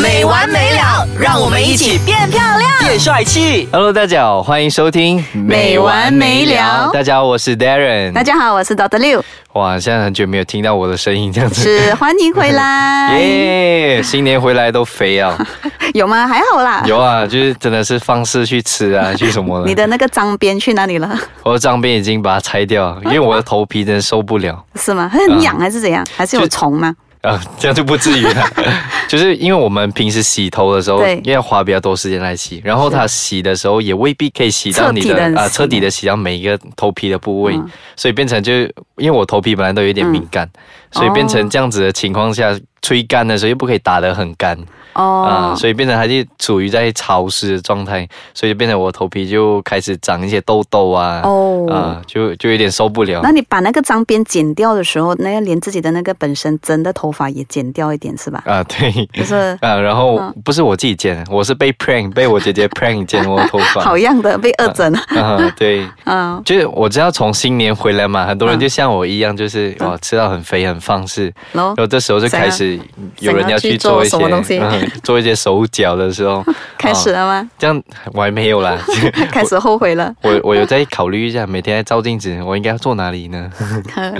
没完没了，让我们一起变漂亮。变帅气。Hello，大家好，欢迎收听没完没了大家好，我是 Darren。大家好，我是 Doctor 六，哇，现在很久没有听到我的声音，这样子。是欢迎回来。耶新年回来都肥啊！有吗？还好啦。有啊，就是真的是放肆去吃啊，去什么的。你的那个脏边去哪里了？我的脏辫已经把它拆掉，因为我的头皮真的受不了。是吗？很痒还是怎样？还是有虫吗？啊，这样就不至于了。就是因为我们平时洗头的时候，因为要花比较多时间来洗，然后它洗的时候也未必可以洗到你的啊，洗彻底的洗到每一个头皮的部位，嗯。所以变成就因为我头皮本来都有一点敏感，所以变成哦这样子的情况下，吹干的时候又不可以打得很干。啊、哦，所以变成它就处于在潮湿的状态，所以就变成我头皮就开始长一些痘痘啊，哦。啊，就就有点受不了。那。你把那个脏边剪掉的时候，那要连自己的那个本身真的头发也剪掉一点是吧？啊，对，就是啊，然后嗯。不是我自己剪，我是被 prank，被我姐姐 prank 剪我的头发。好样的，被恶整了。啊，对，嗯，就是我知道从新年回来嘛，很多人嗯。就像我一样，就是哇，吃到很肥很放肆，然后这时候就开始有人要去做一些东西嗯做一些手脚的时候，开始啊了吗？这样我还没有啦，开始后悔了。我我有在考虑一下，每天在照镜子，我应该要做哪里呢？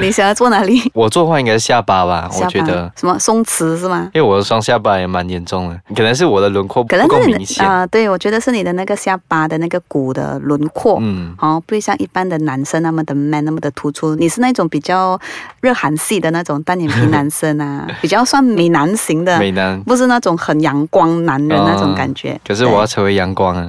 你想要做哪里？我做的话应该是下巴吧，我觉得。什么松弛是吗？因为我的双下巴也蛮严重的，可能是我的轮廓可不够能明显。啊、对，我觉得是你的那个下巴的那个骨的轮廓，嗯，哦，不会像一般的男生那么的 man 那么的突出。你是那种比较热韩系的那种单眼皮男生啊，比较算美男型的，美男。不是那种很阳光男人那种感觉。可是我要成为阳光啊，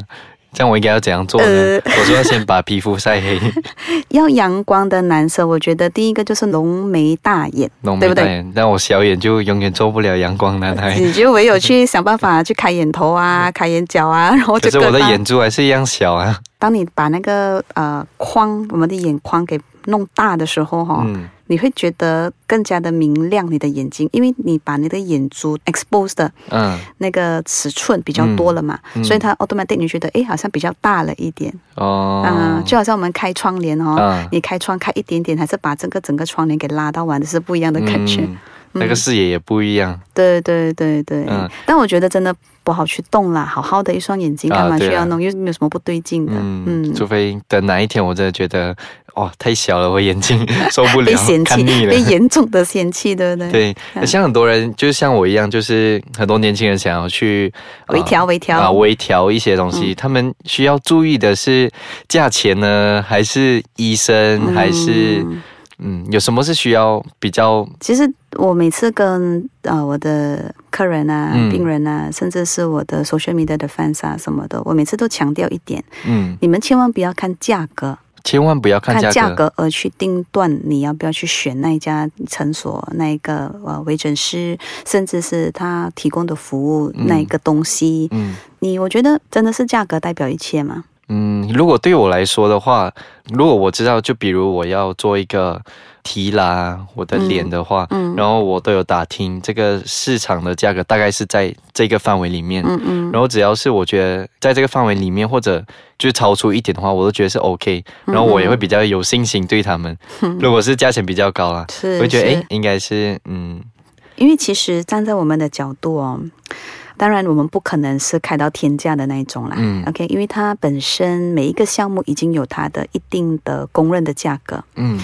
这样我应该要怎样做呢？呃我说要先把皮肤晒黑，要阳光的男生，我觉得第一个就是浓眉大眼，浓对不对？眉大眼，但我小眼就永远做不了阳光男孩。你就唯有去想办法去开眼头啊，开眼角啊，然后可就是我的眼珠还是一样小啊。当你把那个呃框，我们的眼眶给弄大的时候，哈、嗯你会觉得更加的明亮你的眼睛，因为你把你的眼珠 expose 的嗯。那个尺寸比较多了嘛，嗯所以它 automatic 你觉得诶好像比较大了一点。哦。啊、就好像我们开窗帘哦，嗯你开窗开一点点，还是把这个整个窗帘给拉到完，这是不一样的感觉。嗯那个视野也不一样。对对对对，嗯但我觉得真的不好去动啦，好好的一双眼睛啊干嘛需要弄？又没有什么不对劲的，嗯，嗯。除非等哪一天我真的觉得哇太小了，我眼睛 受不了被嫌，弃，被。严重的嫌弃，对不对？对，嗯像很多人，就像我一样，就是很多年轻人想要去呃微调微调啊，微调一些东西，嗯他们需要注意的是价钱呢，还是医生，还是嗯嗯，有什么是需要比较其实我每次跟呃我的客人啊、嗯病人啊，甚至是我的 social media 的 fans 啊什么的，我每次都强调一点：嗯，你们千万不要看价格，千万不要看价格，价格而去定断你要不要去选那一家诊所、那一个呃微诊师，甚至是他提供的服务、嗯那一个东西。嗯。你我觉得真的是价格代表一切吗？嗯，如果对我来说的话，如果我知道，就比如我要做一个提拉我的脸的话，嗯然后我都有打听这个市场的价格大概是在这个范围里面，嗯嗯。然后只要是我觉得在这个范围里面，或者就超出一点的话，我都觉得是 OK，然后我也会比较有信心对他们。如果是价钱比较高啊，是我会觉得是。诶应该是嗯。因为其实站在我们的角度哦，当然我们不可能是开到天价的那一种啦。嗯。OK，因为它本身每一个项目已经有它的一定的公认的价格，嗯。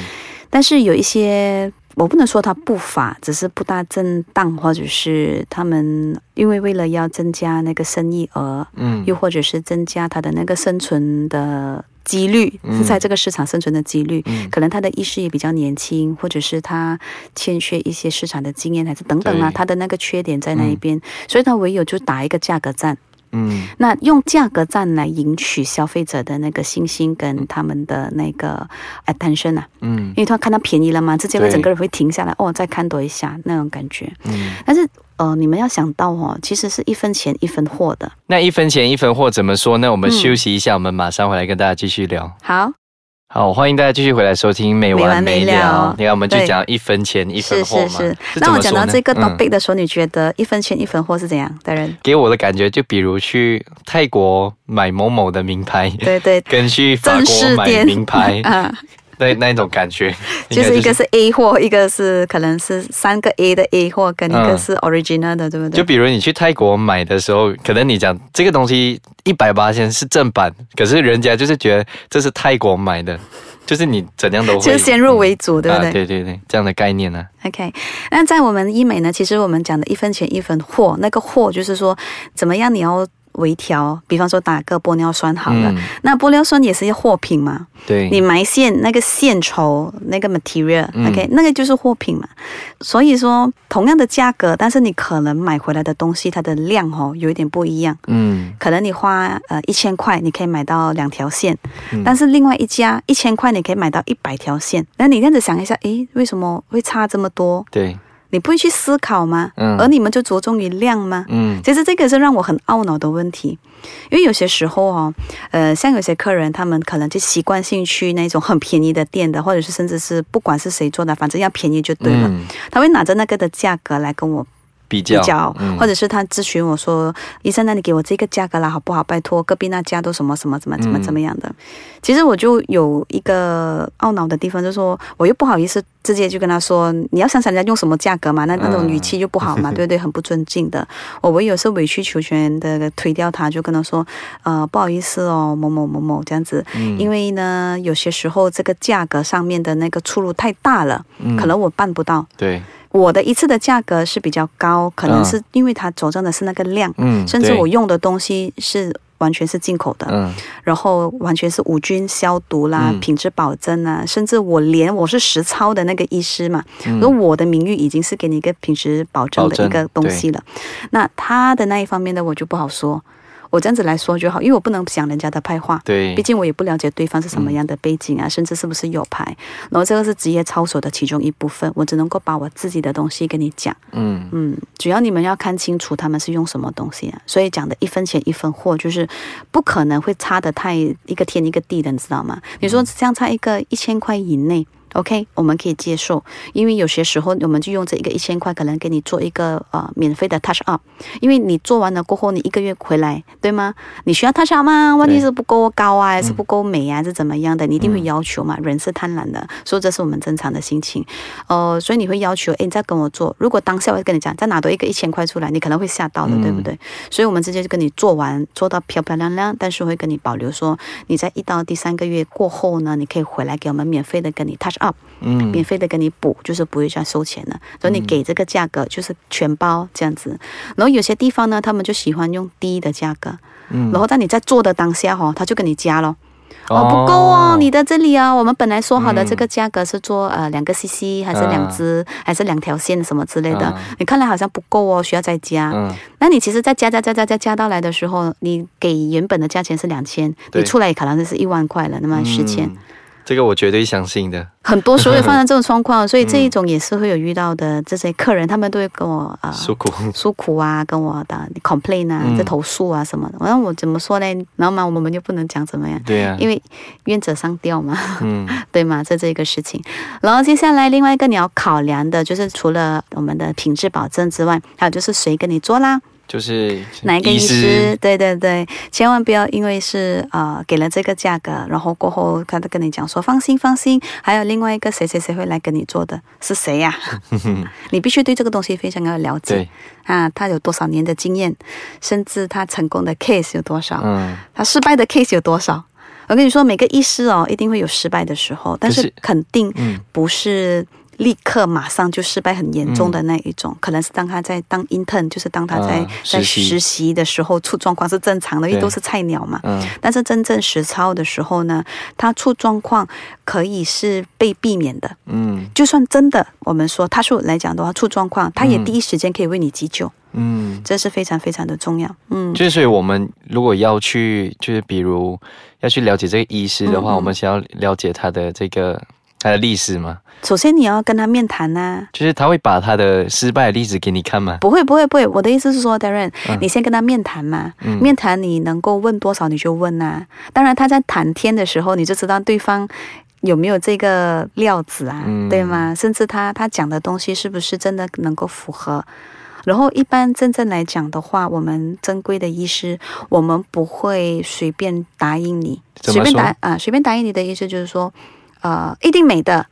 但是有一些我不能说它不法，只是不大正当，或者是他们因为为了要增加那个生意额，嗯。又或者是增加它的那个生存的几率，嗯。是在这个市场生存的几率，嗯。可能他的意识也比较年轻，或者是他欠缺一些市场的经验，还是等等啊，他的那个缺点在那一边，所以他唯有就打一个价格战。嗯。那用价格战来赢取消费者的那个信心跟他们的那个 attention 啊，嗯。因为他看到便宜了嘛，直接会整个人会停下来，哦，再看多一下那种感觉。嗯，但是呃，你们要想到哦，其实是一分钱一分货的。那一分钱一分货怎么说呢？我们嗯休息一下，我们马上回来跟大家继续聊。好，好，欢迎大家继续回来收听《没没完没了了》。你看，我们就对讲一分钱一分是货嘛。是是。是那我讲到这个嗯 topic 的时候，你觉得一分钱一分货是怎样的人？给我的感觉，就比如去泰国买某某的名牌，对对，跟去法正国买名牌，啊，那那一种感觉，就是一个是 A 货，一个是可能是三个 A 的 A 货，跟一个嗯是 original 的，对不对？就比如你去泰国买的时候，可能你讲这个东西一百八千是正版，可是人家就是觉得这是泰国买的，就是你怎样都会就是先入为主，对不对？啊对对对，这样的概念呢、OK，那在我们医美呢，其实我们讲的一分钱一分货，那个货就是说怎么样你要微调，比方说打个玻尿酸好了，嗯。那玻尿酸也是货品嘛，对，你埋线那个线绸那个 material，OK，、那个就是货品嘛。所以说同样的价格，但是你可能买回来的东西它的量哦有一点不一样。嗯。可能你花呃一千块，你可以买到两条线，嗯。但是另外一家一千块你可以买到一百条线。那你这样子想一下，诶，为什么会差这么多？对，你不会去思考吗？嗯。而你们就着重于量吗？嗯。其实这个是让我很懊恼的问题，因为有些时候哦，呃，像有些客人他们可能就习惯性去那种很便宜的店的，或者是甚至是不管是谁做的，反正要便宜就对了，嗯，他会拿着那个的价格来跟我比较比较，嗯或者是他咨询我说：“医生，那你给我这个价格啦，好不好？拜托，隔壁那家都什么什么怎么怎么嗯怎么样的。其实我就有一个懊恼的地方，就是说我又不好意思直接就跟他说，你要想想人家用什么价格嘛，那那种嗯语气就不好嘛，对不对？很不尊敬的。我唯有是委曲求全的推掉他，就跟他说：“呃，不好意思哦，某某某某这样子，嗯因为呢，有些时候这个价格上面的那个出入太大了，嗯可能我办不到。”对，我的一次的价格是比较高，可能嗯。是因为它着重的是那个量，嗯，甚至我用的东西是完全是进口的，嗯。然后完全是无菌消毒啦、嗯。品质保证啊，甚至我连我是实操的那个医师嘛，嗯。而我的名誉已经是给你一个品质保证保证的一个东西了，那他的那一方面的，我就不好说。我这样子来说就好，因为我不能讲人家的坏话，对毕，竟我也不了解对方是什么样的背景啊，甚至是不是有牌。然后这个是职业操守的其中一部分，我只能够把我自己的东西跟你讲。嗯嗯，只要你们要看清楚他们是用什么东西啊，所以讲的一分钱一分货，就是不可能会差的太一个天一个地的，你知道吗？你说相差一个一千块以内。OK，我们可以接受，因为有些时候我们就用这一个一千块，可能给你做一个呃免费的 touch up，因为你做完了过后，你一个月回来，对吗？你需要 touch up 吗？问题是不够高啊，还是不够美啊，还是怎么样的？你一定会要求嘛，人是贪婪的，所以这是我们正常的心情。呃，所以你会要求，诶，你再跟我做。如果当下我跟你讲，再拿多一个一千块出来，你可能会吓到的，嗯对不对？所以我们直接就跟你做完，做到漂漂亮亮，但是会跟你保留说，你在一到第三个月过后呢，你可以回来给我们免费的跟你 touch up，嗯。免费的给你补，就是不会再收钱了。所以你给这个价格就是全包这样子。然后有些地方呢，他们就喜欢用低的价格，嗯。然后在你在做的当下哈、哦，他就给你加咯。哦，不够哦，你的这里啊，我们本来说好的嗯这个价格是做呃两个 CC 还是两支、还是两条线什么之类的，啊。你看来好像不够哦，需要再加。嗯。那你其实再加加加加加加到来的时候，你给原本的价钱是两千，你出来可能就是一万块了，那么十千。嗯这个我绝对相信的，很多时候会发生这种状况，所以这一种也是会有遇到的。这些客人他们都会跟我啊、诉苦，诉苦啊，跟我的 complain 啊，嗯在投诉啊什么的。然后我怎么说呢？然后嘛，我们就不能讲怎么样，对呀、因为愿者上吊嘛，嗯 对吗？这这一个事情。然后接下来另外一个你要考量的就是除了我们的品质保证之外，还有就是谁跟你做啦。就是哪一个医师？对对对，千万不要因为是呃给了这个价格，然后过后他都跟你讲说放心放心，还有另外一个谁谁谁会来跟你做的，是谁呀、你必须对这个东西非常的了解，啊，他有多少年的经验，甚至他成功的 case 有多少，嗯。他失败的 case 有多少。我跟你说，每个医师哦，一定会有失败的时候，但是肯定嗯。不是立刻马上就失败很严重的那一种，可能是当他在当 intern，就是当他在、啊在实习。的时候出状况是正常的，因为都是菜鸟嘛。嗯。但是真正实操的时候呢，他出状况可以是被避免的。嗯。就算真的我们说他说来讲的话出状况，他也嗯。第一时间可以为你急救，嗯，这是非常非常的重要。嗯，就是所以我们如果要去，就是比如要去了解这个医师的话，嗯嗯。我们想要了解他的这个他的历史嘛，首先你要跟他面谈呐、就是他会把他的失败的例子给你看吗？不会不会不会，我的意思是说，Darren，、嗯。你先跟他面谈嘛，嗯。面谈你能够问多少你就问呐、当然他在谈天的时候，你就知道对方有没有这个料子啊，嗯。对吗？甚至他他讲的东西是不是真的能够符合？然后一般真正来讲的话，我们正规的医师，我们不会随便答应你，随便答啊，随便答应你的意思就是说。呃一定美的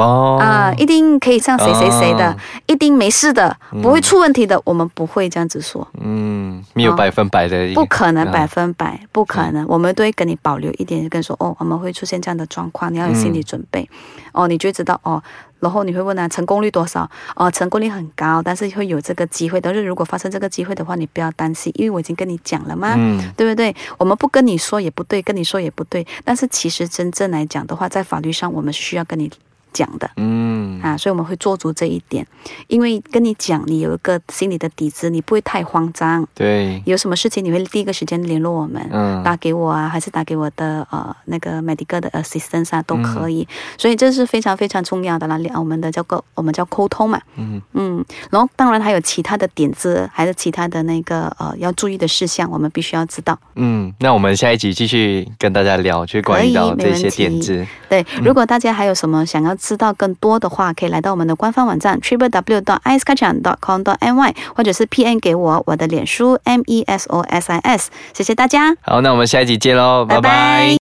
哦。啊、一定可以像谁谁谁的，哦一定没事的，不会出问题的，我们不会这样子说。嗯，没有百分百的不可能啊。百分百，不可能，我们都会跟你保留一点，跟你说哦，我们会出现这样的状况，你要有心理准备，哦，你就知道哦，然后你会问啊，成功率多少？哦，成功率很高，但是会有这个机会，但是如果发生这个机会的话，你不要担心，因为我已经跟你讲了嘛，嗯。对不对？我们不跟你说也不对，跟你说也不对，但是其实真正来讲的话，在法律上我们需要跟你讲的。嗯啊，所以我们会做足这一点，因为跟你讲，你有一个心理的底子，你不会太慌张，对，有什么事情你会第一个时间联络我们，嗯打给我啊，还是打给我的呃那个 medical 的 assistance 啊，都可以。所以这是非常非常重要的啦，我们的叫沟，我们叫沟通嘛。嗯嗯，然后当然还有其他的点子，还是其他的那个呃要注意的事项，我们必须要知道。嗯，那我们下一集继续跟大家聊，去关于到这些点子。对，如果大家还有什么想要知道更多的话，可以来到我们的官方网站 triple w dot i c e k a c h a n dot com dot ny，或者是 P N 给我我的脸书 M E S O S I S。谢谢大家。好，那我们下一集见喽，拜拜拜拜